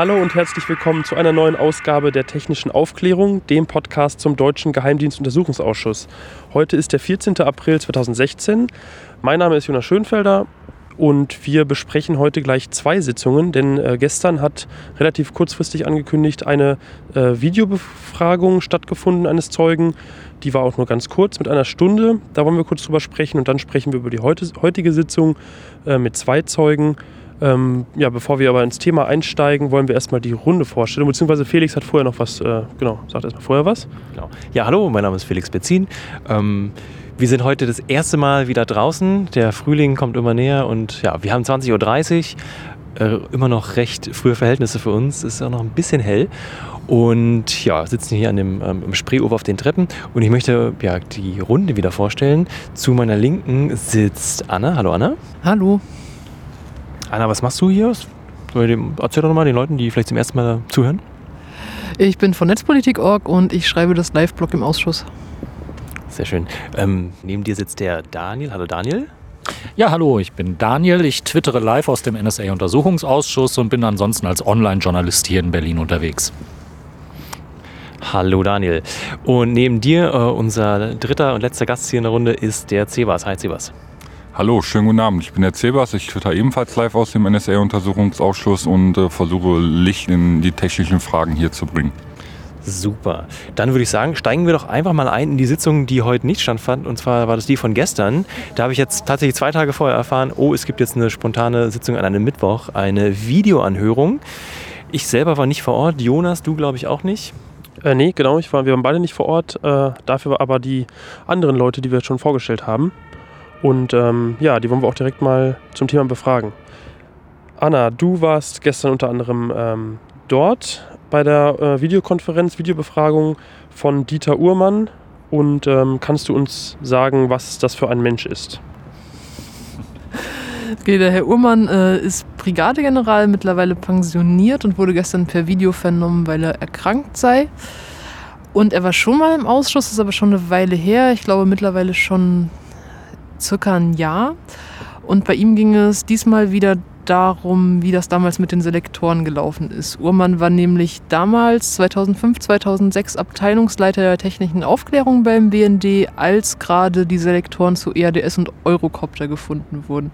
Hallo und herzlich willkommen zu einer neuen Ausgabe der Technischen Aufklärung, dem Podcast zum Deutschen Geheimdienstuntersuchungsausschuss. Heute ist der 14. April 2016. Mein Name ist Jonas Schönfelder und wir besprechen heute gleich zwei Sitzungen, denn äh, gestern hat relativ kurzfristig angekündigt eine äh, Videobefragung stattgefunden eines Zeugen. Die war auch nur ganz kurz mit einer Stunde. Da wollen wir kurz drüber sprechen und dann sprechen wir über die heute, heutige Sitzung äh, mit zwei Zeugen. Ähm, ja, bevor wir aber ins Thema einsteigen, wollen wir erstmal die Runde vorstellen. Beziehungsweise Felix hat vorher noch was, äh, genau, sagt erstmal vorher was. Genau. Ja, hallo, mein Name ist Felix Bezin. Ähm, wir sind heute das erste Mal wieder draußen. Der Frühling kommt immer näher und ja, wir haben 20.30 Uhr. Äh, immer noch recht frühe Verhältnisse für uns. Es ist auch noch ein bisschen hell. Und ja, sitzen hier an dem ähm, im Spreeufer auf den Treppen. Und ich möchte ja die Runde wieder vorstellen. Zu meiner Linken sitzt Anna. Hallo Anna. Hallo. Anna, was machst du hier? Erzähl doch nochmal den Leuten, die vielleicht zum ersten Mal zuhören. Ich bin von Netzpolitik.org und ich schreibe das Live-Blog im Ausschuss. Sehr schön. Ähm, neben dir sitzt der Daniel. Hallo Daniel. Ja, hallo, ich bin Daniel. Ich twittere live aus dem NSA-Untersuchungsausschuss und bin ansonsten als Online-Journalist hier in Berlin unterwegs. Hallo Daniel. Und neben dir, äh, unser dritter und letzter Gast hier in der Runde, ist der Cebas. Hi Cebas. Hallo, schönen guten Abend. Ich bin der Cebas. Ich twitter ebenfalls live aus dem NSA-Untersuchungsausschuss und äh, versuche Licht in die technischen Fragen hier zu bringen. Super. Dann würde ich sagen, steigen wir doch einfach mal ein in die Sitzung, die heute nicht stattfand. Und zwar war das die von gestern. Da habe ich jetzt tatsächlich zwei Tage vorher erfahren, oh, es gibt jetzt eine spontane Sitzung an einem Mittwoch, eine Videoanhörung. Ich selber war nicht vor Ort. Jonas, du glaube ich auch nicht. Äh, nee, genau, ich war, wir waren beide nicht vor Ort. Äh, dafür aber die anderen Leute, die wir jetzt schon vorgestellt haben. Und ähm, ja, die wollen wir auch direkt mal zum Thema befragen. Anna, du warst gestern unter anderem ähm, dort bei der äh, Videokonferenz, Videobefragung von Dieter Uhrmann. Und ähm, kannst du uns sagen, was das für ein Mensch ist? Okay, der Herr Uhrmann äh, ist Brigadegeneral, mittlerweile pensioniert und wurde gestern per Video vernommen, weil er erkrankt sei. Und er war schon mal im Ausschuss, ist aber schon eine Weile her. Ich glaube mittlerweile schon circa ein Jahr. Und bei ihm ging es diesmal wieder darum, wie das damals mit den Selektoren gelaufen ist. Uhrmann war nämlich damals 2005, 2006 Abteilungsleiter der technischen Aufklärung beim BND, als gerade die Selektoren zu EADS und Eurocopter gefunden wurden.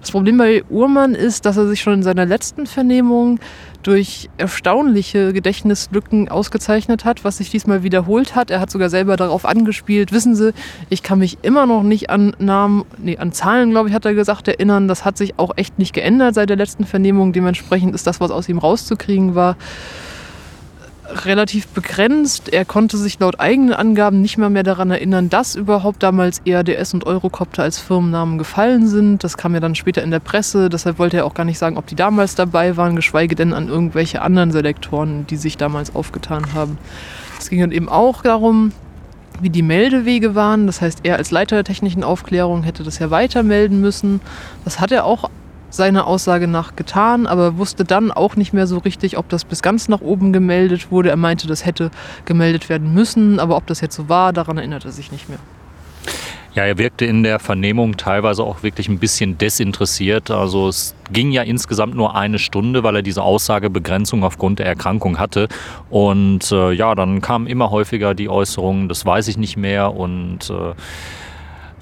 Das Problem bei Uhrmann ist, dass er sich schon in seiner letzten Vernehmung durch erstaunliche Gedächtnislücken ausgezeichnet hat, was sich diesmal wiederholt hat. Er hat sogar selber darauf angespielt. Wissen Sie, ich kann mich immer noch nicht an Namen, nee, an Zahlen, glaube ich, hat er gesagt, erinnern. Das hat sich auch echt nicht geändert seit der letzten Vernehmung. Dementsprechend ist das, was aus ihm rauszukriegen war, relativ begrenzt. Er konnte sich laut eigenen Angaben nicht mal mehr daran erinnern, dass überhaupt damals EADS und Eurocopter als Firmennamen gefallen sind. Das kam ja dann später in der Presse. Deshalb wollte er auch gar nicht sagen, ob die damals dabei waren, geschweige denn an irgendwelche anderen Selektoren, die sich damals aufgetan haben. Es ging dann eben auch darum, wie die Meldewege waren. Das heißt, er als Leiter der technischen Aufklärung hätte das ja weitermelden müssen. Das hat er auch seiner Aussage nach getan, aber wusste dann auch nicht mehr so richtig, ob das bis ganz nach oben gemeldet wurde. Er meinte, das hätte gemeldet werden müssen, aber ob das jetzt so war, daran erinnert er sich nicht mehr. Ja, er wirkte in der Vernehmung teilweise auch wirklich ein bisschen desinteressiert. Also es ging ja insgesamt nur eine Stunde, weil er diese Aussagebegrenzung aufgrund der Erkrankung hatte. Und äh, ja, dann kamen immer häufiger die Äußerungen, das weiß ich nicht mehr. Und äh,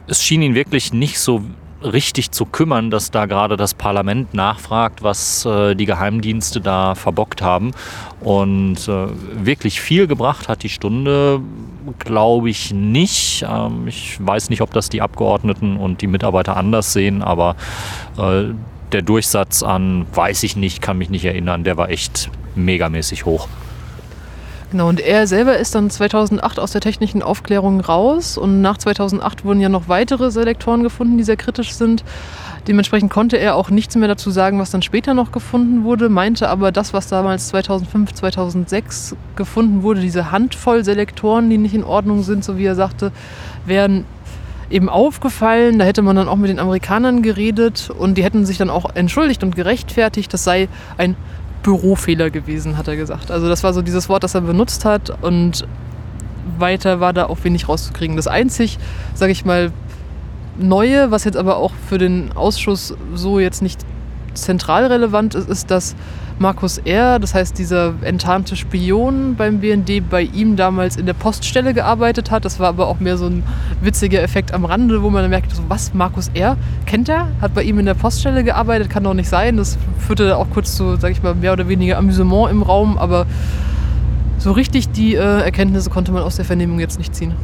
es schien ihn wirklich nicht so richtig zu kümmern, dass da gerade das Parlament nachfragt, was äh, die Geheimdienste da verbockt haben. Und äh, wirklich viel gebracht hat die Stunde, glaube ich nicht. Ähm, ich weiß nicht, ob das die Abgeordneten und die Mitarbeiter anders sehen, aber äh, der Durchsatz an, weiß ich nicht, kann mich nicht erinnern, der war echt megamäßig hoch. Genau, und er selber ist dann 2008 aus der technischen Aufklärung raus und nach 2008 wurden ja noch weitere Selektoren gefunden, die sehr kritisch sind. Dementsprechend konnte er auch nichts mehr dazu sagen, was dann später noch gefunden wurde, meinte aber, das, was damals 2005, 2006 gefunden wurde, diese Handvoll Selektoren, die nicht in Ordnung sind, so wie er sagte, wären eben aufgefallen. Da hätte man dann auch mit den Amerikanern geredet und die hätten sich dann auch entschuldigt und gerechtfertigt. Das sei ein Bürofehler gewesen, hat er gesagt. Also das war so dieses Wort, das er benutzt hat und weiter war da auch wenig rauszukriegen. Das einzig, sage ich mal, Neue, was jetzt aber auch für den Ausschuss so jetzt nicht zentral relevant ist, ist, dass Markus R., das heißt dieser enttarnte Spion beim BND, bei ihm damals in der Poststelle gearbeitet hat. Das war aber auch mehr so ein witziger Effekt am Rande, wo man dann merkt, so, was, Markus R., kennt er? Hat bei ihm in der Poststelle gearbeitet, kann doch nicht sein. Das führte auch kurz zu, sag ich mal, mehr oder weniger Amüsement im Raum, aber so richtig die äh, Erkenntnisse konnte man aus der Vernehmung jetzt nicht ziehen.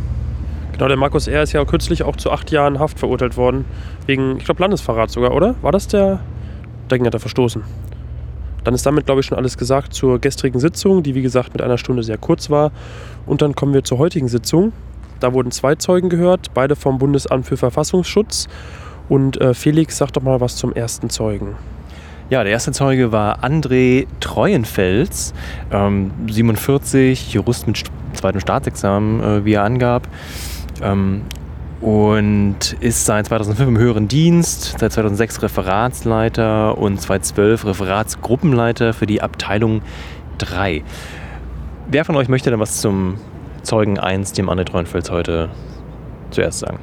Genau, der Markus R. ist ja kürzlich auch zu acht Jahren Haft verurteilt worden. Wegen, ich glaube, Landesverrat sogar, oder? War das der? Dagegen hat er verstoßen. Dann ist damit, glaube ich, schon alles gesagt zur gestrigen Sitzung, die wie gesagt mit einer Stunde sehr kurz war. Und dann kommen wir zur heutigen Sitzung. Da wurden zwei Zeugen gehört, beide vom Bundesamt für Verfassungsschutz. Und äh, Felix, sag doch mal was zum ersten Zeugen. Ja, der erste Zeuge war André Treuenfels, ähm, 47, Jurist mit zweitem Staatsexamen, äh, wie er angab. Ähm, und ist seit 2005 im höheren Dienst, seit 2006 Referatsleiter und 2012 Referatsgruppenleiter für die Abteilung 3. Wer von euch möchte denn was zum Zeugen 1, dem Anne Treuenfels, heute zuerst sagen?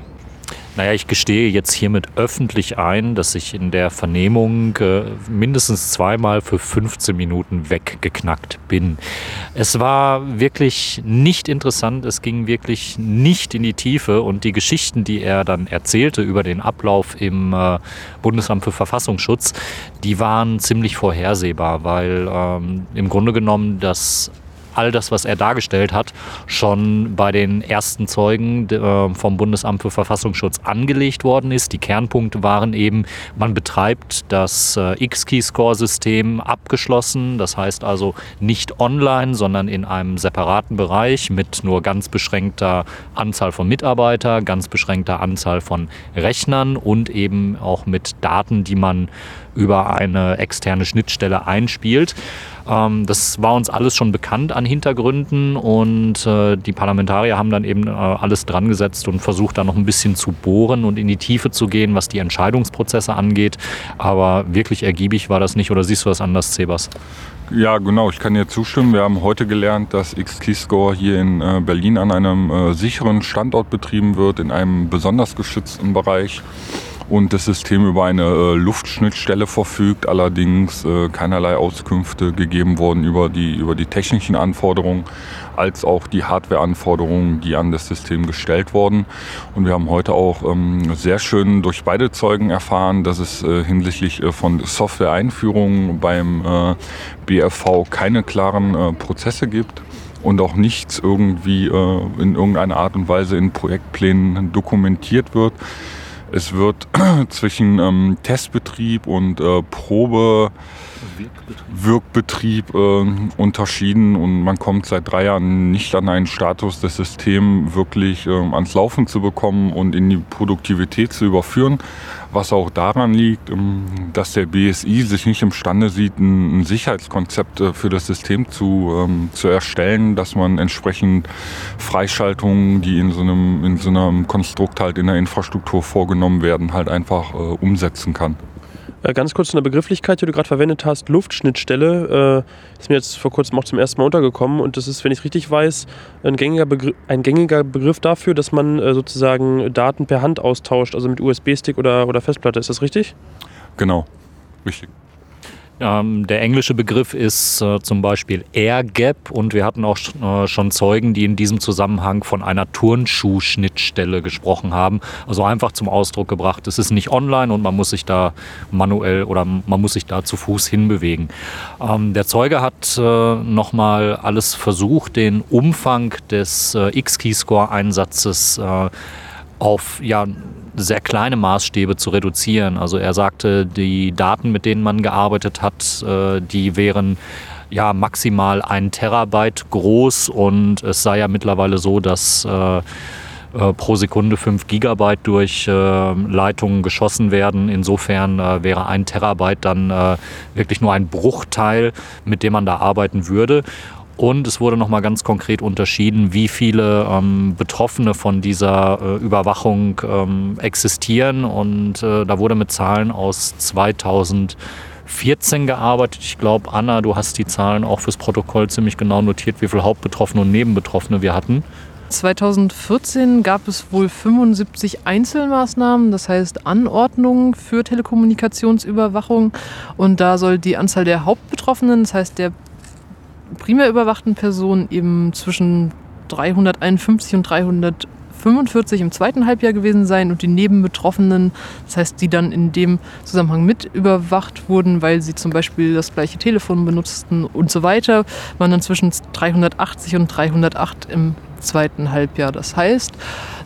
Naja, ich gestehe jetzt hiermit öffentlich ein, dass ich in der Vernehmung äh, mindestens zweimal für 15 Minuten weggeknackt bin. Es war wirklich nicht interessant, es ging wirklich nicht in die Tiefe und die Geschichten, die er dann erzählte über den Ablauf im äh, Bundesamt für Verfassungsschutz, die waren ziemlich vorhersehbar, weil ähm, im Grunde genommen das all das, was er dargestellt hat, schon bei den ersten Zeugen äh, vom Bundesamt für Verfassungsschutz angelegt worden ist. Die Kernpunkte waren eben, man betreibt das äh, X-Key-Score-System abgeschlossen, das heißt also nicht online, sondern in einem separaten Bereich mit nur ganz beschränkter Anzahl von Mitarbeitern, ganz beschränkter Anzahl von Rechnern und eben auch mit Daten, die man über eine externe Schnittstelle einspielt. Ähm, das war uns alles schon bekannt an Hintergründen und äh, die Parlamentarier haben dann eben äh, alles dran gesetzt und versucht da noch ein bisschen zu bohren und in die Tiefe zu gehen, was die Entscheidungsprozesse angeht. Aber wirklich ergiebig war das nicht oder siehst du das anders, Sebas? Ja, genau, ich kann dir zustimmen. Wir haben heute gelernt, dass X-Keyscore hier in äh, Berlin an einem äh, sicheren Standort betrieben wird, in einem besonders geschützten Bereich und das System über eine äh, Luftschnittstelle verfügt, allerdings äh, keinerlei Auskünfte gegeben worden über die, über die technischen Anforderungen als auch die Hardwareanforderungen, die an das System gestellt wurden. Und wir haben heute auch ähm, sehr schön durch beide Zeugen erfahren, dass es äh, hinsichtlich äh, von Software-Einführungen beim äh, BFV keine klaren äh, Prozesse gibt und auch nichts irgendwie in irgendeiner Art und Weise in Projektplänen dokumentiert wird. Es wird zwischen ähm, Testbetrieb und äh, Probe Wirkbetrieb äh, unterschieden und man kommt seit drei Jahren nicht an einen Status, das System wirklich äh, ans Laufen zu bekommen und in die Produktivität zu überführen. Was auch daran liegt, ähm, dass der BSI sich nicht imstande sieht, ein Sicherheitskonzept äh, für das System zu, ähm, zu erstellen, dass man entsprechend Freischaltungen, die in so, einem, in so einem Konstrukt halt in der Infrastruktur vorgenommen werden, halt einfach äh, umsetzen kann. Äh, ganz kurz eine Begrifflichkeit, die du gerade verwendet hast, Luftschnittstelle, äh, ist mir jetzt vor kurzem auch zum ersten Mal untergekommen und das ist, wenn ich es richtig weiß, ein gängiger, Begriff, ein gängiger Begriff dafür, dass man äh, sozusagen Daten per Hand austauscht, also mit USB-Stick oder, oder Festplatte. Ist das richtig? Genau, richtig. Ähm, der englische Begriff ist äh, zum Beispiel Air Gap und wir hatten auch äh, schon Zeugen, die in diesem Zusammenhang von einer Turnschuhschnittstelle gesprochen haben. Also einfach zum Ausdruck gebracht, es ist nicht online und man muss sich da manuell oder man muss sich da zu Fuß hinbewegen. Ähm, der Zeuge hat äh, nochmal alles versucht, den Umfang des äh, X-Keyscore-Einsatzes äh, auf ja, sehr kleine Maßstäbe zu reduzieren. Also er sagte, die Daten, mit denen man gearbeitet hat, äh, die wären ja maximal ein Terabyte groß und es sei ja mittlerweile so, dass äh, äh pro Sekunde 5 Gigabyte durch äh, Leitungen geschossen werden. Insofern äh, wäre ein Terabyte dann äh, wirklich nur ein Bruchteil, mit dem man da arbeiten würde. Und es wurde nochmal ganz konkret unterschieden, wie viele ähm, Betroffene von dieser äh, Überwachung ähm, existieren. Und äh, da wurde mit Zahlen aus 2014 gearbeitet. Ich glaube, Anna, du hast die Zahlen auch fürs Protokoll ziemlich genau notiert, wie viele Hauptbetroffene und Nebenbetroffene wir hatten. 2014 gab es wohl 75 Einzelmaßnahmen, das heißt Anordnungen für Telekommunikationsüberwachung. Und da soll die Anzahl der Hauptbetroffenen, das heißt der primär überwachten Personen, eben zwischen 351 und 300 45 im zweiten Halbjahr gewesen sein und die Nebenbetroffenen, das heißt, die dann in dem Zusammenhang mit überwacht wurden, weil sie zum Beispiel das gleiche Telefon benutzten und so weiter, waren dann zwischen 380 und 308 im zweiten Halbjahr. Das heißt,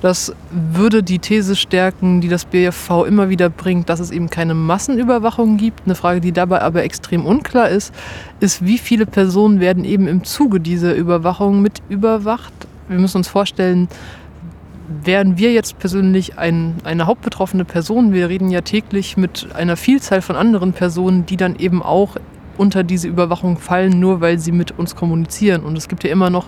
das würde die These stärken, die das BFV immer wieder bringt, dass es eben keine Massenüberwachung gibt. Eine Frage, die dabei aber extrem unklar ist, ist, wie viele Personen werden eben im Zuge dieser Überwachung mit überwacht. Wir müssen uns vorstellen, wären wir jetzt persönlich ein, eine hauptbetroffene Person, wir reden ja täglich mit einer Vielzahl von anderen Personen, die dann eben auch unter diese Überwachung fallen, nur weil sie mit uns kommunizieren. Und es gibt ja immer noch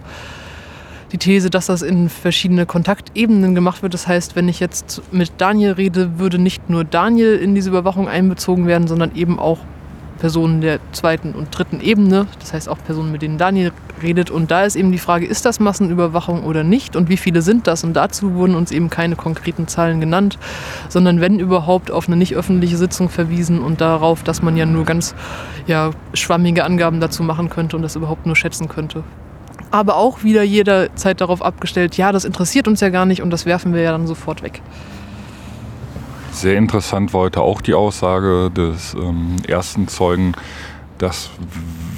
die These, dass das in verschiedene Kontaktebenen gemacht wird. Das heißt, wenn ich jetzt mit Daniel rede, würde nicht nur Daniel in diese Überwachung einbezogen werden, sondern eben auch Personen der zweiten und dritten Ebene, das heißt auch Personen, mit denen Daniel redet. Und da ist eben die Frage, ist das Massenüberwachung oder nicht und wie viele sind das? Und dazu wurden uns eben keine konkreten Zahlen genannt, sondern wenn überhaupt auf eine nicht öffentliche Sitzung verwiesen und darauf, dass man ja nur ganz ja, schwammige Angaben dazu machen könnte und das überhaupt nur schätzen könnte. Aber auch wieder jederzeit darauf abgestellt, ja, das interessiert uns ja gar nicht und das werfen wir ja dann sofort weg. Sehr interessant war heute auch die Aussage des ähm, ersten Zeugen, dass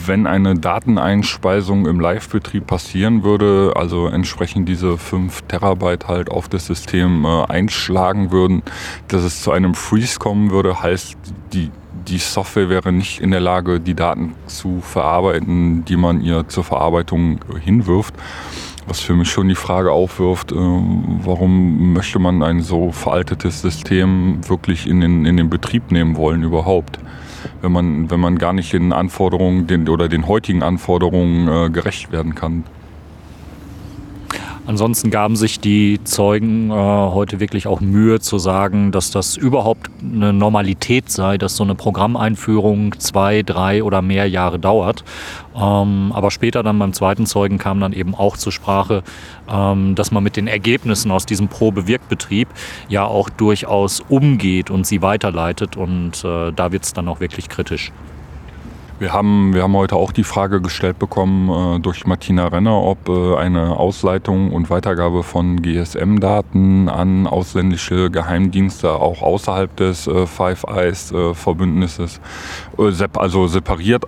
wenn eine Dateneinspeisung im Live-Betrieb passieren würde, also entsprechend diese 5 Terabyte halt auf das System äh, einschlagen würden, dass es zu einem Freeze kommen würde, heißt die, die Software wäre nicht in der Lage, die Daten zu verarbeiten, die man ihr zur Verarbeitung hinwirft. Was für mich schon die Frage aufwirft, äh, warum möchte man ein so veraltetes System wirklich in den, in den Betrieb nehmen wollen überhaupt? Wenn man, wenn man gar nicht den Anforderungen den, oder den heutigen Anforderungen äh, gerecht werden kann. Ansonsten gaben sich die Zeugen äh, heute wirklich auch Mühe zu sagen, dass das überhaupt eine Normalität sei, dass so eine Programmeinführung zwei, drei oder mehr Jahre dauert. Ähm, aber später dann beim zweiten Zeugen kam dann eben auch zur Sprache, ähm, dass man mit den Ergebnissen aus diesem Probewirkbetrieb ja auch durchaus umgeht und sie weiterleitet. Und äh, da wird es dann auch wirklich kritisch. Wir haben, wir haben heute auch die Frage gestellt bekommen äh, durch Martina Renner, ob äh, eine Ausleitung und Weitergabe von GSM-Daten an ausländische Geheimdienste auch außerhalb des äh, Five Eyes-Verbündnisses, äh, sep also separiert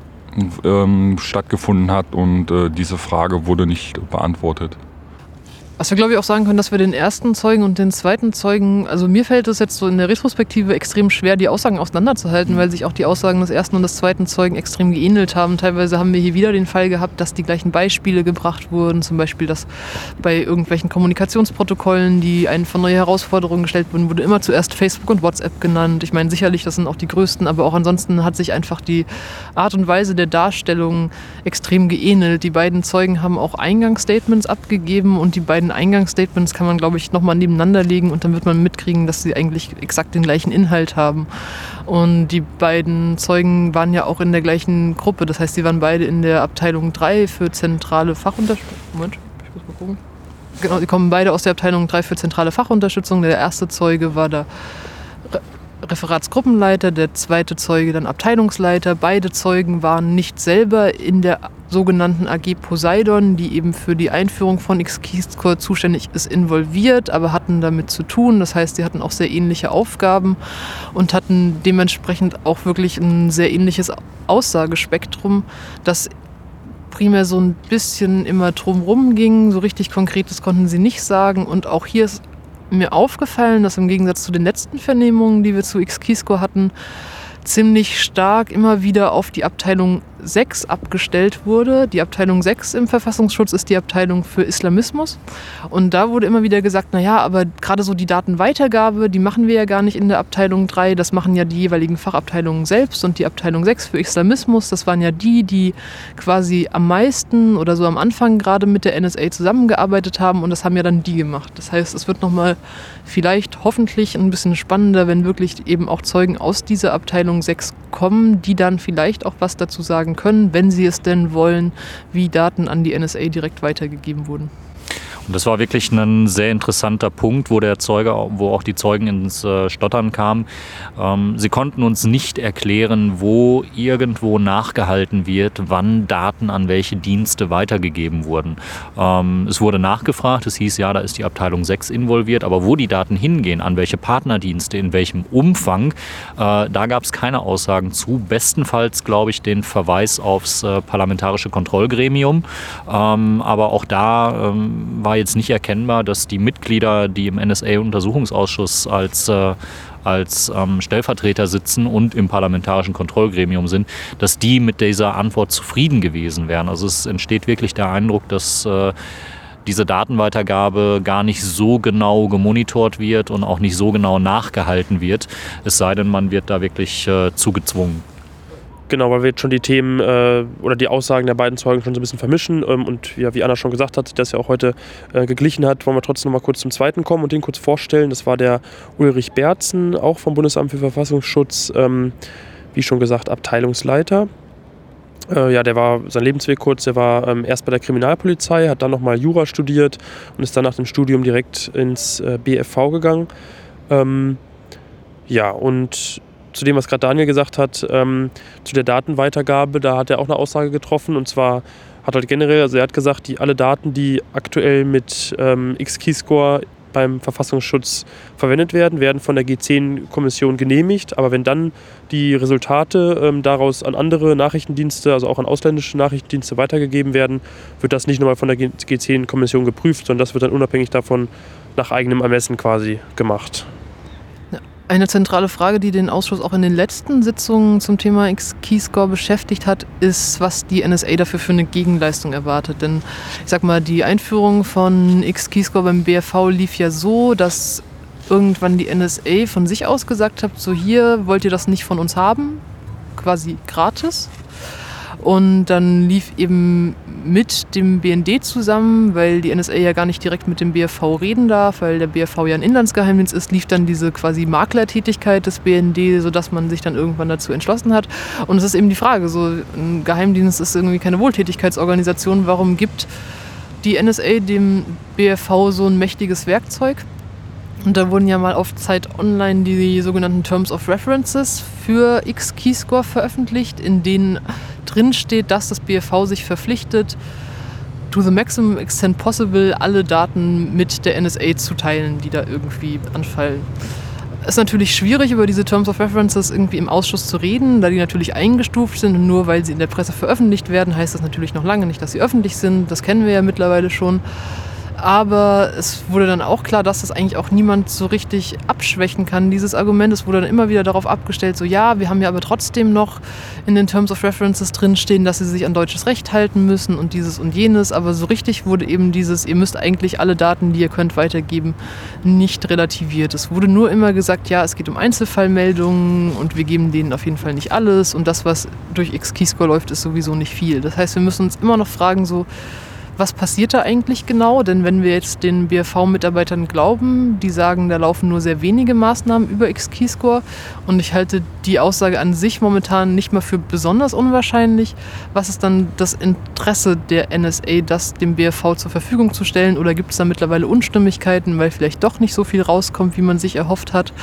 ähm, stattgefunden hat und äh, diese Frage wurde nicht beantwortet. Was wir, glaube ich, auch sagen können, dass wir den ersten Zeugen und den zweiten Zeugen, also mir fällt es jetzt so in der Retrospektive extrem schwer, die Aussagen auseinanderzuhalten, weil sich auch die Aussagen des ersten und des zweiten Zeugen extrem geähnelt haben. Teilweise haben wir hier wieder den Fall gehabt, dass die gleichen Beispiele gebracht wurden, zum Beispiel, dass bei irgendwelchen Kommunikationsprotokollen, die einen vor neue Herausforderungen gestellt wurden, wurde immer zuerst Facebook und WhatsApp genannt. Ich meine, sicherlich, das sind auch die größten, aber auch ansonsten hat sich einfach die Art und Weise der Darstellung extrem geähnelt. Die beiden Zeugen haben auch Eingangsstatements abgegeben und die beiden beiden Eingangsstatements kann man, glaube ich, nochmal nebeneinander legen und dann wird man mitkriegen, dass sie eigentlich exakt den gleichen Inhalt haben. Und die beiden Zeugen waren ja auch in der gleichen Gruppe. Das heißt, sie waren beide in der Abteilung 3 für zentrale Fachunterstützung. Moment, ich muss mal gucken. Genau, sie kommen beide aus der Abteilung 3 für zentrale Fachunterstützung. Der erste Zeuge war da Referatsgruppenleiter, der zweite Zeuge dann Abteilungsleiter. Beide Zeugen waren nicht selber in der sogenannten AG Poseidon, die eben für die Einführung von XKeyscore zuständig ist, involviert, aber hatten damit zu tun. Das heißt, sie hatten auch sehr ähnliche Aufgaben und hatten dementsprechend auch wirklich ein sehr ähnliches Aussagespektrum, das primär so ein bisschen immer drumrum ging. So richtig Konkretes konnten sie nicht sagen. Und auch hier ist mir aufgefallen, dass im Gegensatz zu den letzten Vernehmungen, die wir zu XKeyscore hatten, ziemlich stark immer wieder auf die Abteilung 6 abgestellt wurde. Die Abteilung 6 im Verfassungsschutz ist die Abteilung für Islamismus. Und da wurde immer wieder gesagt, naja, aber gerade so die Datenweitergabe, die machen wir ja gar nicht in der Abteilung 3, das machen ja die jeweiligen Fachabteilungen selbst. Und die Abteilung 6 für Islamismus, das waren ja die, die quasi am meisten oder so am Anfang gerade mit der NSA zusammengearbeitet haben. Und das haben ja dann die gemacht. Das heißt, es wird nochmal vielleicht hoffentlich ein bisschen spannender, wenn wirklich eben auch Zeugen aus dieser Abteilung 6 kommen, die dann vielleicht auch was dazu sagen können, wenn sie es denn wollen, wie Daten an die NSA direkt weitergegeben wurden. Das war wirklich ein sehr interessanter Punkt, wo der Zeuge, wo auch die Zeugen ins äh, Stottern kamen. Ähm, sie konnten uns nicht erklären, wo irgendwo nachgehalten wird, wann Daten an welche Dienste weitergegeben wurden. Ähm, es wurde nachgefragt, es hieß ja, da ist die Abteilung 6 involviert, aber wo die Daten hingehen, an welche Partnerdienste, in welchem Umfang, äh, da gab es keine Aussagen zu. Bestenfalls, glaube ich, den Verweis aufs äh, parlamentarische Kontrollgremium. Ähm, aber auch da ähm, war jetzt nicht erkennbar, dass die Mitglieder, die im NSA-Untersuchungsausschuss als äh, als ähm, Stellvertreter sitzen und im parlamentarischen Kontrollgremium sind, dass die mit dieser Antwort zufrieden gewesen wären. Also es entsteht wirklich der Eindruck, dass äh, diese Datenweitergabe gar nicht so genau gemonitort wird und auch nicht so genau nachgehalten wird, es sei denn, man wird da wirklich äh, zugezwungen. Genau, weil wir jetzt schon die Themen äh, oder die Aussagen der beiden Zeugen schon so ein bisschen vermischen. Ähm, und ja, wie Anna schon gesagt hat, das ja auch heute äh, geglichen hat, wollen wir trotzdem noch mal kurz zum zweiten kommen und den kurz vorstellen. Das war der Ulrich Berzen, auch vom Bundesamt für Verfassungsschutz, ähm, wie schon gesagt, Abteilungsleiter. Äh, ja, der war sein Lebensweg kurz, der war ähm, erst bei der Kriminalpolizei, hat dann nochmal Jura studiert und ist dann nach dem Studium direkt ins äh, BFV gegangen. Ähm, ja, und zu dem, was gerade Daniel gesagt hat, ähm, zu der Datenweitergabe, da hat er auch eine Aussage getroffen und zwar hat halt generell, also er hat gesagt, die alle Daten, die aktuell mit ähm, X-Keyscore beim Verfassungsschutz verwendet werden, werden von der G10-Kommission genehmigt. Aber wenn dann die Resultate ähm, daraus an andere Nachrichtendienste, also auch an ausländische Nachrichtendienste weitergegeben werden, wird das nicht nochmal von der G10-Kommission geprüft, sondern das wird dann unabhängig davon nach eigenem Ermessen quasi gemacht. Eine zentrale Frage, die den Ausschuss auch in den letzten Sitzungen zum Thema X-Keyscore beschäftigt hat, ist, was die NSA dafür für eine Gegenleistung erwartet. Denn ich sag mal, die Einführung von X-Keyscore beim BFV lief ja so, dass irgendwann die NSA von sich aus gesagt hat, so hier wollt ihr das nicht von uns haben, quasi gratis. Und dann lief eben mit dem BND zusammen, weil die NSA ja gar nicht direkt mit dem BFV reden darf, weil der BFV ja ein Inlandsgeheimdienst ist, lief dann diese quasi Maklertätigkeit des BND, sodass man sich dann irgendwann dazu entschlossen hat. Und es ist eben die Frage, so ein Geheimdienst ist irgendwie keine Wohltätigkeitsorganisation, warum gibt die NSA dem BFV so ein mächtiges Werkzeug? Und da wurden ja mal auf Zeit Online die sogenannten Terms of References für X-Keyscore veröffentlicht, in denen drin steht, dass das BFV sich verpflichtet, to the maximum extent possible alle Daten mit der NSA zu teilen, die da irgendwie anfallen. Es ist natürlich schwierig, über diese Terms of References irgendwie im Ausschuss zu reden, da die natürlich eingestuft sind und nur weil sie in der Presse veröffentlicht werden, heißt das natürlich noch lange nicht, dass sie öffentlich sind. Das kennen wir ja mittlerweile schon. Aber es wurde dann auch klar, dass das eigentlich auch niemand so richtig abschwächen kann, dieses Argument. Es wurde dann immer wieder darauf abgestellt, so ja, wir haben ja aber trotzdem noch in den Terms of References drinstehen, dass sie sich an deutsches Recht halten müssen und dieses und jenes. Aber so richtig wurde eben dieses, ihr müsst eigentlich alle Daten, die ihr könnt, weitergeben, nicht relativiert. Es wurde nur immer gesagt, ja, es geht um Einzelfallmeldungen und wir geben denen auf jeden Fall nicht alles. Und das, was durch X-Keyscore läuft, ist sowieso nicht viel. Das heißt, wir müssen uns immer noch fragen, so, was passiert da eigentlich genau? Denn wenn wir jetzt den BFV-Mitarbeitern glauben, die sagen, da laufen nur sehr wenige Maßnahmen über X-Keyscore und ich halte die Aussage an sich momentan nicht mal für besonders unwahrscheinlich. Was ist dann das Interesse der NSA, das dem BFV zur Verfügung zu stellen? Oder gibt es da mittlerweile Unstimmigkeiten, weil vielleicht doch nicht so viel rauskommt, wie man sich erhofft hat?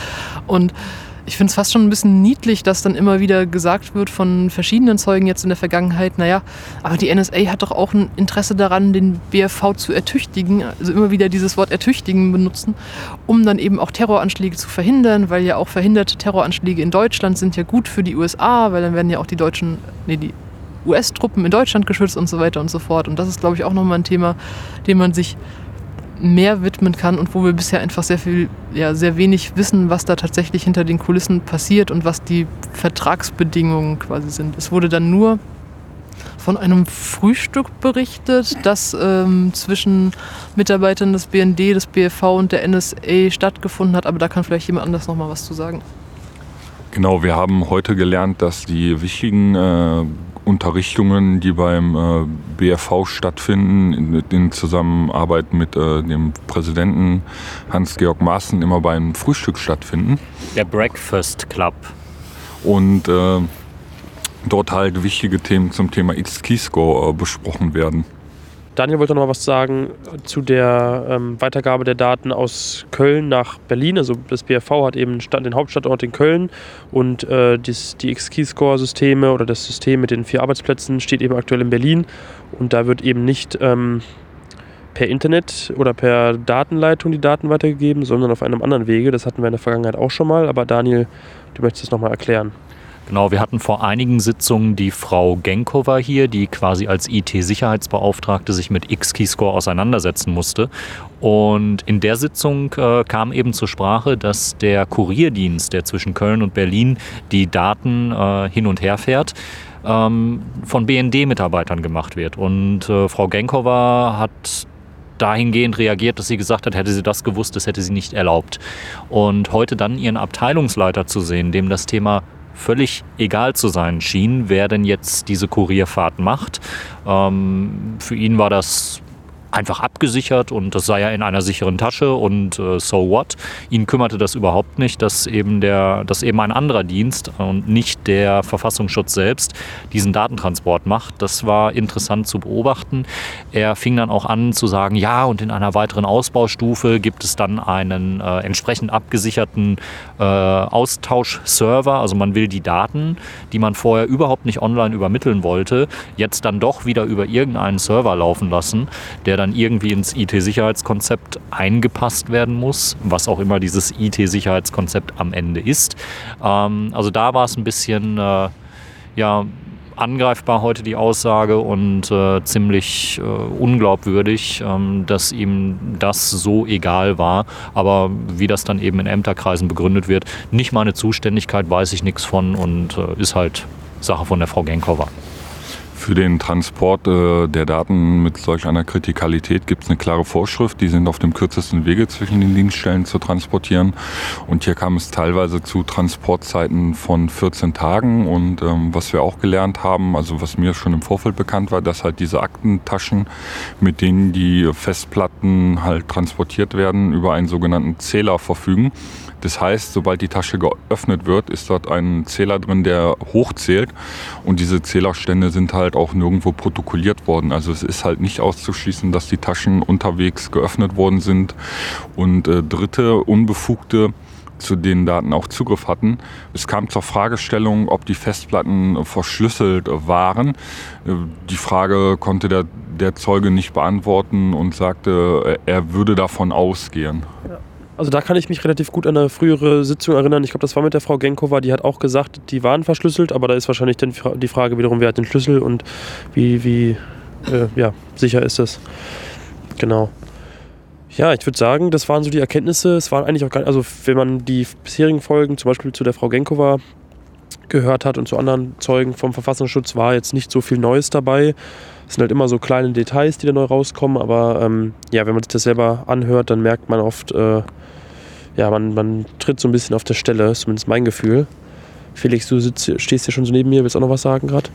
Und ich finde es fast schon ein bisschen niedlich, dass dann immer wieder gesagt wird von verschiedenen Zeugen jetzt in der Vergangenheit, naja, aber die NSA hat doch auch ein Interesse daran, den BFV zu ertüchtigen, also immer wieder dieses Wort ertüchtigen benutzen, um dann eben auch Terroranschläge zu verhindern, weil ja auch verhinderte Terroranschläge in Deutschland sind ja gut für die USA, weil dann werden ja auch die deutschen, nee, die US-Truppen in Deutschland geschützt und so weiter und so fort. Und das ist, glaube ich, auch nochmal ein Thema, dem man sich mehr widmen kann und wo wir bisher einfach sehr viel, ja, sehr wenig wissen, was da tatsächlich hinter den Kulissen passiert und was die Vertragsbedingungen quasi sind. Es wurde dann nur von einem Frühstück berichtet, das ähm, zwischen Mitarbeitern des BND, des BFV und der NSA stattgefunden hat, aber da kann vielleicht jemand anders noch mal was zu sagen. Genau, wir haben heute gelernt, dass die wichtigen äh, Unterrichtungen, die beim äh, BFV stattfinden, in, in Zusammenarbeit mit äh, dem Präsidenten Hans-Georg Maaßen, immer beim Frühstück stattfinden. Der Breakfast Club. Und äh, dort halt wichtige Themen zum Thema X-Keyscore äh, besprochen werden. Daniel wollte noch mal was sagen zu der ähm, Weitergabe der Daten aus Köln nach Berlin. Also das BFV hat eben den Hauptstandort in Köln und äh, dies, die X-Keyscore-Systeme oder das System mit den vier Arbeitsplätzen steht eben aktuell in Berlin und da wird eben nicht ähm, per Internet oder per Datenleitung die Daten weitergegeben, sondern auf einem anderen Wege. Das hatten wir in der Vergangenheit auch schon mal, aber Daniel, du möchtest es nochmal erklären. Genau, wir hatten vor einigen Sitzungen die Frau Genkova hier, die quasi als IT-Sicherheitsbeauftragte sich mit X-Keyscore auseinandersetzen musste. Und in der Sitzung äh, kam eben zur Sprache, dass der Kurierdienst, der zwischen Köln und Berlin die Daten äh, hin und her fährt, ähm, von BND-Mitarbeitern gemacht wird. Und äh, Frau Genkova hat dahingehend reagiert, dass sie gesagt hat, hätte sie das gewusst, das hätte sie nicht erlaubt. Und heute dann ihren Abteilungsleiter zu sehen, dem das Thema völlig egal zu sein schien, wer denn jetzt diese Kurierfahrt macht. Ähm, für ihn war das einfach abgesichert und das sei ja in einer sicheren Tasche und äh, so what. Ihn kümmerte das überhaupt nicht, dass eben, der, dass eben ein anderer Dienst und nicht der Verfassungsschutz selbst diesen Datentransport macht. Das war interessant zu beobachten. Er fing dann auch an zu sagen, ja, und in einer weiteren Ausbaustufe gibt es dann einen äh, entsprechend abgesicherten äh, Austauschserver. Also man will die Daten, die man vorher überhaupt nicht online übermitteln wollte, jetzt dann doch wieder über irgendeinen Server laufen lassen, der dann irgendwie ins IT-Sicherheitskonzept eingepasst werden muss, was auch immer dieses IT-Sicherheitskonzept am Ende ist. Ähm, also da war es ein bisschen äh, ja, angreifbar heute die Aussage und äh, ziemlich äh, unglaubwürdig, ähm, dass ihm das so egal war. Aber wie das dann eben in Ämterkreisen begründet wird, nicht meine Zuständigkeit, weiß ich nichts von und äh, ist halt Sache von der Frau Genkova. Für den Transport äh, der Daten mit solch einer Kritikalität gibt es eine klare Vorschrift. Die sind auf dem kürzesten Wege zwischen den Dienststellen zu transportieren. Und hier kam es teilweise zu Transportzeiten von 14 Tagen. Und ähm, was wir auch gelernt haben, also was mir schon im Vorfeld bekannt war, dass halt diese Aktentaschen, mit denen die Festplatten halt transportiert werden, über einen sogenannten Zähler verfügen. Das heißt, sobald die Tasche geöffnet wird, ist dort ein Zähler drin, der hochzählt. Und diese Zählerstände sind halt auch nirgendwo protokolliert worden. Also es ist halt nicht auszuschließen, dass die Taschen unterwegs geöffnet worden sind. Und äh, dritte Unbefugte zu den Daten auch Zugriff hatten. Es kam zur Fragestellung, ob die Festplatten verschlüsselt waren. Äh, die Frage konnte der, der Zeuge nicht beantworten und sagte, er würde davon ausgehen. Ja. Also da kann ich mich relativ gut an eine frühere Sitzung erinnern. Ich glaube, das war mit der Frau Genkova, die hat auch gesagt, die waren verschlüsselt, aber da ist wahrscheinlich dann die Frage wiederum, wer hat den Schlüssel und wie, wie äh, ja, sicher ist das. Genau. Ja, ich würde sagen, das waren so die Erkenntnisse. Es waren eigentlich auch gar nicht, also wenn man die bisherigen Folgen, zum Beispiel zu der Frau Genkova, gehört hat und zu anderen Zeugen vom Verfassungsschutz, war jetzt nicht so viel Neues dabei. Es sind halt immer so kleine Details, die da neu rauskommen, aber ähm, ja, wenn man sich das selber anhört, dann merkt man oft, äh, ja, man, man tritt so ein bisschen auf der Stelle, ist zumindest mein Gefühl. Felix, du sitzt, stehst hier schon so neben mir, willst auch noch was sagen gerade?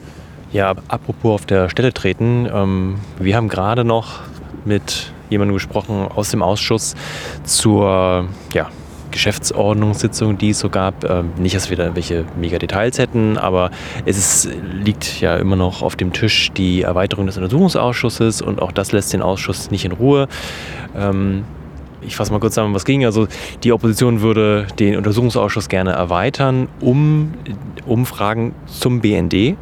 Ja, apropos auf der Stelle treten, ähm, wir haben gerade noch mit jemandem gesprochen aus dem Ausschuss zur ja, Geschäftsordnungssitzung, die es so gab. Ähm, nicht, dass wir da irgendwelche mega Details hätten, aber es ist, liegt ja immer noch auf dem Tisch die Erweiterung des Untersuchungsausschusses und auch das lässt den Ausschuss nicht in Ruhe. Ähm, ich fasse mal kurz zusammen, was ging. Also die Opposition würde den Untersuchungsausschuss gerne erweitern, um Umfragen zum BND,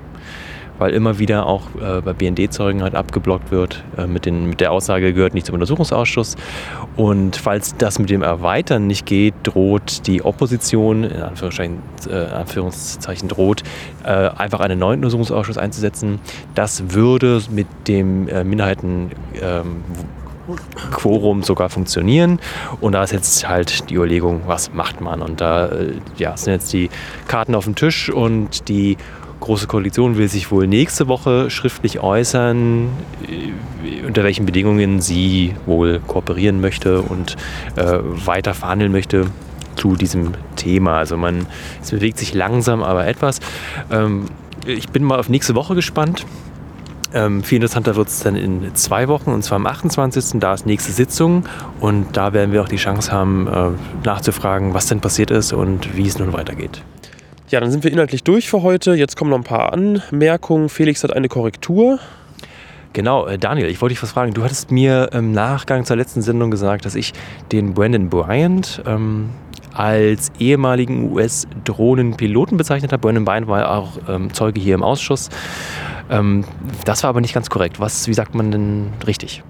weil immer wieder auch äh, bei BND-Zeugen halt abgeblockt wird äh, mit, den, mit der Aussage, gehört nicht zum Untersuchungsausschuss. Und falls das mit dem Erweitern nicht geht, droht die Opposition, in Anführungszeichen, äh, Anführungszeichen droht, äh, einfach einen neuen Untersuchungsausschuss einzusetzen. Das würde mit dem äh, Minderheiten ähm, Quorum sogar funktionieren. Und da ist jetzt halt die Überlegung, was macht man? Und da äh, ja, sind jetzt die Karten auf dem Tisch und die Große Koalition will sich wohl nächste Woche schriftlich äußern, äh, unter welchen Bedingungen sie wohl kooperieren möchte und äh, weiter verhandeln möchte zu diesem Thema. Also man, es bewegt sich langsam, aber etwas. Ähm, ich bin mal auf nächste Woche gespannt. Ähm, viel interessanter wird es dann in zwei Wochen, und zwar am 28. Da ist nächste Sitzung und da werden wir auch die Chance haben, äh, nachzufragen, was denn passiert ist und wie es nun weitergeht. Ja, dann sind wir inhaltlich durch für heute. Jetzt kommen noch ein paar Anmerkungen. Felix hat eine Korrektur. Genau, äh, Daniel, ich wollte dich was fragen. Du hattest mir im Nachgang zur letzten Sendung gesagt, dass ich den Brandon Bryant ähm, als ehemaligen US-Drohnenpiloten bezeichnet habe. Brandon Bryant war auch ähm, Zeuge hier im Ausschuss. Ähm, das war aber nicht ganz korrekt. Was, wie sagt man denn richtig?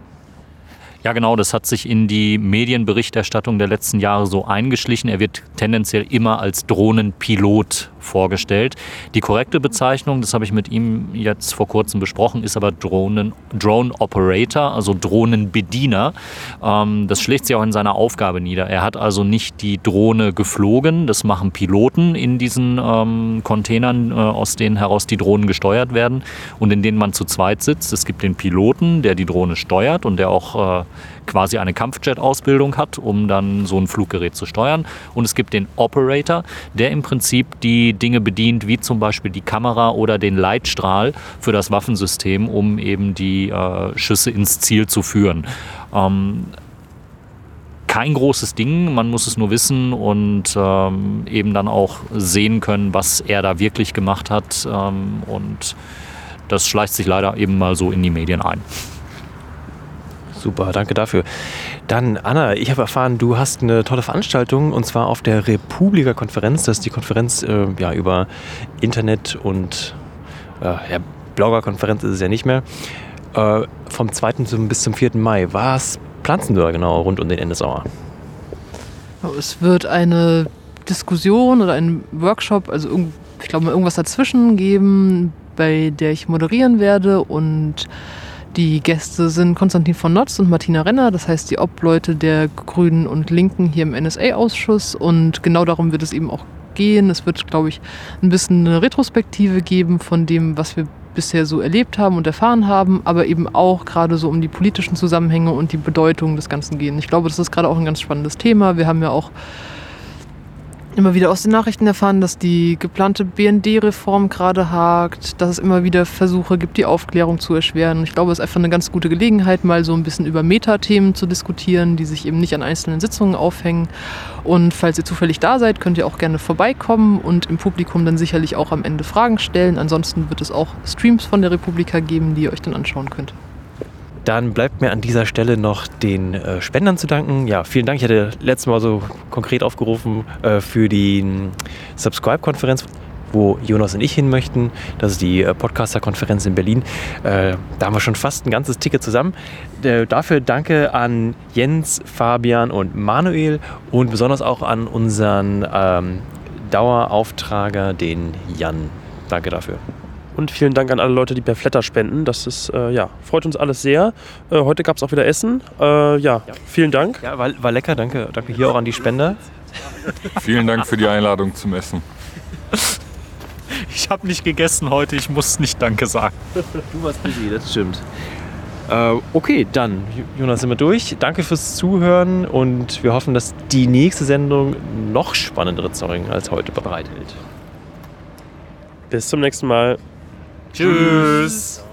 Ja, genau, das hat sich in die Medienberichterstattung der letzten Jahre so eingeschlichen. Er wird tendenziell immer als Drohnenpilot vorgestellt. Die korrekte Bezeichnung, das habe ich mit ihm jetzt vor kurzem besprochen, ist aber Drohnen, Drone Operator, also Drohnenbediener. Ähm, das schlägt sich auch in seiner Aufgabe nieder. Er hat also nicht die Drohne geflogen, das machen Piloten in diesen ähm, Containern, äh, aus denen heraus die Drohnen gesteuert werden und in denen man zu zweit sitzt. Es gibt den Piloten, der die Drohne steuert und der auch äh, quasi eine Kampfjet-Ausbildung hat, um dann so ein Fluggerät zu steuern. Und es gibt den Operator, der im Prinzip die Dinge bedient, wie zum Beispiel die Kamera oder den Leitstrahl für das Waffensystem, um eben die äh, Schüsse ins Ziel zu führen. Ähm, kein großes Ding, man muss es nur wissen und ähm, eben dann auch sehen können, was er da wirklich gemacht hat. Ähm, und das schleicht sich leider eben mal so in die Medien ein. Super, danke dafür. Dann, Anna, ich habe erfahren, du hast eine tolle Veranstaltung und zwar auf der Republika-Konferenz. Das ist die Konferenz äh, ja, über Internet und äh, ja, Blogger-Konferenz ist es ja nicht mehr. Äh, vom 2. Zum, bis zum 4. Mai. Was planst du da genau rund um den Endesauer? Es wird eine Diskussion oder ein Workshop, also ich glaube irgendwas dazwischen geben, bei der ich moderieren werde und die Gäste sind Konstantin von Notz und Martina Renner, das heißt die Obleute der Grünen und Linken hier im NSA-Ausschuss. Und genau darum wird es eben auch gehen. Es wird, glaube ich, ein bisschen eine Retrospektive geben von dem, was wir bisher so erlebt haben und erfahren haben, aber eben auch gerade so um die politischen Zusammenhänge und die Bedeutung des Ganzen gehen. Ich glaube, das ist gerade auch ein ganz spannendes Thema. Wir haben ja auch immer wieder aus den Nachrichten erfahren, dass die geplante BND-Reform gerade hakt, dass es immer wieder Versuche gibt, die Aufklärung zu erschweren. Ich glaube, es ist einfach eine ganz gute Gelegenheit, mal so ein bisschen über Metathemen zu diskutieren, die sich eben nicht an einzelnen Sitzungen aufhängen. Und falls ihr zufällig da seid, könnt ihr auch gerne vorbeikommen und im Publikum dann sicherlich auch am Ende Fragen stellen. Ansonsten wird es auch Streams von der Republika geben, die ihr euch dann anschauen könnt. Dann bleibt mir an dieser Stelle noch den äh, Spendern zu danken. Ja, vielen Dank. Ich hatte letztes Mal so konkret aufgerufen äh, für die hm, Subscribe-Konferenz wo Jonas und ich hin möchten. Das ist die äh, Podcaster-Konferenz in Berlin. Äh, da haben wir schon fast ein ganzes Ticket zusammen. Äh, dafür danke an Jens, Fabian und Manuel und besonders auch an unseren ähm, Dauerauftrager, den Jan. Danke dafür. Und vielen Dank an alle Leute, die per Flatter spenden. Das ist, äh, ja, freut uns alles sehr. Äh, heute gab es auch wieder Essen. Äh, ja, ja, vielen Dank. Ja, war, war lecker. Danke, danke hier auch an die Spender. Vielen Dank für die Einladung zum Essen. Ich habe nicht gegessen heute, ich muss nicht Danke sagen. Du warst busy, das stimmt. Äh, okay, dann, Jonas, sind wir durch. Danke fürs Zuhören und wir hoffen, dass die nächste Sendung noch spannendere Zeugen als heute bereithält. Bis zum nächsten Mal. Tschüss.